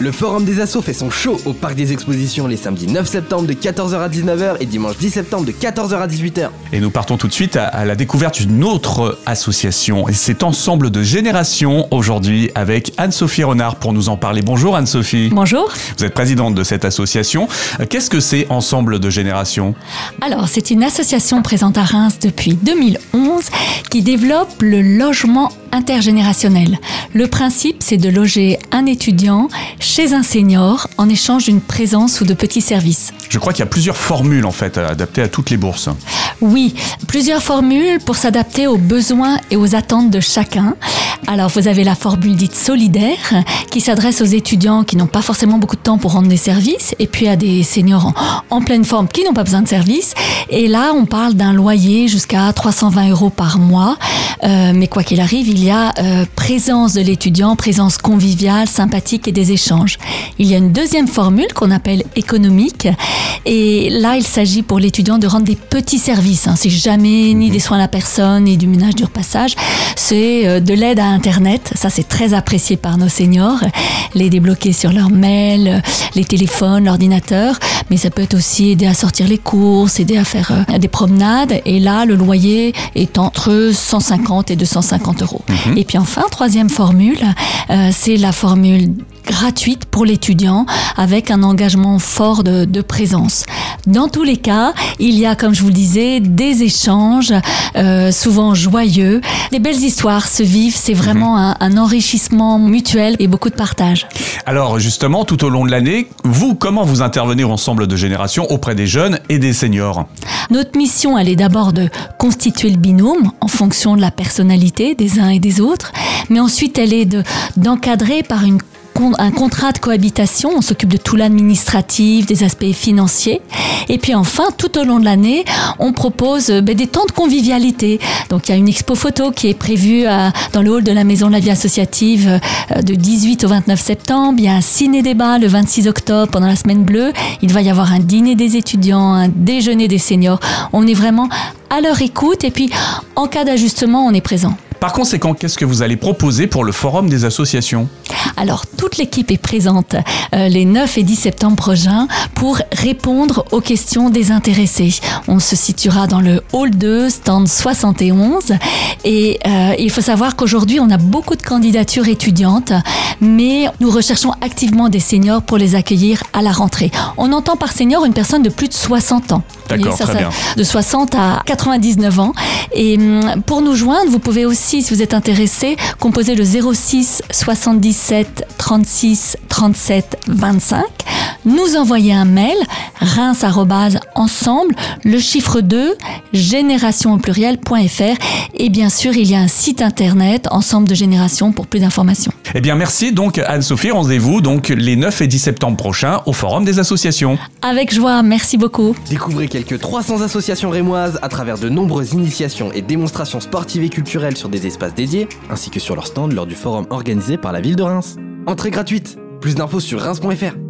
Le Forum des Assos fait son show au Parc des Expositions les samedis 9 septembre de 14h à 19h et dimanche 10 septembre de 14h à 18h. Et nous partons tout de suite à, à la découverte d'une autre association. Et c'est Ensemble de Génération aujourd'hui avec Anne-Sophie Renard pour nous en parler. Bonjour Anne-Sophie. Bonjour. Vous êtes présidente de cette association. Euh, Qu'est-ce que c'est Ensemble de Génération? Alors, c'est une association présente à Reims depuis 2011 qui développe le logement intergénérationnel. Le principe, c'est de loger un étudiant chez un senior en échange d'une présence ou de petits services. Je crois qu'il y a plusieurs formules en fait adaptées à toutes les bourses. Oui, plusieurs formules pour s'adapter aux besoins et aux attentes de chacun. Alors, vous avez la formule dite solidaire qui s'adresse aux étudiants qui n'ont pas forcément beaucoup de temps pour rendre des services et puis à des seniors en, en pleine forme qui n'ont pas besoin de services. Et là, on parle d'un loyer jusqu'à 320 euros par mois. Euh, mais quoi qu'il arrive, il y a euh, présence de l'étudiant, présence conviviale, sympathique et des échanges. Il y a une deuxième formule qu'on appelle économique. Et là, il s'agit pour l'étudiant de rendre des petits services. Hein. C'est jamais ni des soins à la personne, ni du ménage du repassage. C'est euh, de l'aide à Internet. Ça, c'est très apprécié par nos seniors. Les débloquer sur leur mail, les téléphones, l'ordinateur. Mais ça peut être aussi aider à sortir les courses, aider à faire des promenades. Et là, le loyer est entre 150 et 250 euros. Et puis enfin, troisième formule, euh, c'est la formule gratuite pour l'étudiant avec un engagement fort de, de, présence. Dans tous les cas, il y a, comme je vous le disais, des échanges euh, souvent joyeux. Des belles histoires se vivent, c'est vraiment un, un, enrichissement mutuel et beaucoup de partage. Alors justement, tout au long de l'année, vous, comment vous intervenez ensemble de générations auprès des jeunes et des seniors? Notre mission, elle est d'abord de constituer le binôme en fonction de la personnalité des uns et des autres, mais ensuite elle est d'encadrer par une un contrat de cohabitation, on s'occupe de tout l'administratif, des aspects financiers. Et puis enfin, tout au long de l'année, on propose ben, des temps de convivialité. Donc il y a une expo photo qui est prévue à, dans le hall de la Maison de la Vie Associative euh, de 18 au 29 septembre. Il y a un ciné-débat le 26 octobre pendant la semaine bleue. Il va y avoir un dîner des étudiants, un déjeuner des seniors. On est vraiment à leur écoute et puis en cas d'ajustement, on est présent. Par conséquent, qu'est-ce que vous allez proposer pour le forum des associations? Alors, toute l'équipe est présente euh, les 9 et 10 septembre prochains pour répondre aux questions des intéressés. On se situera dans le hall 2, stand 71. Et euh, il faut savoir qu'aujourd'hui, on a beaucoup de candidatures étudiantes, mais nous recherchons activement des seniors pour les accueillir à la rentrée. On entend par senior une personne de plus de 60 ans. D'accord, très bien. De 60 à 99 ans. Et hum, pour nous joindre, vous pouvez aussi, si vous êtes intéressé, composer le 06 77 36 37 25 nous envoyer un mail reims ensemble le chiffre 2 génération au pluriel.fr et bien sûr il y a un site internet ensemble de génération pour plus d'informations. Eh bien merci donc Anne-Sophie, rendez-vous donc les 9 et 10 septembre prochains au forum des associations. Avec joie, merci beaucoup. Découvrez quelques 300 associations rémoises à travers de nombreuses initiations et démonstrations sportives et culturelles sur des espaces dédiés ainsi que sur leur stand lors du forum organisé par la ville de Reims. Entrée gratuite. Plus d'infos sur reims.fr.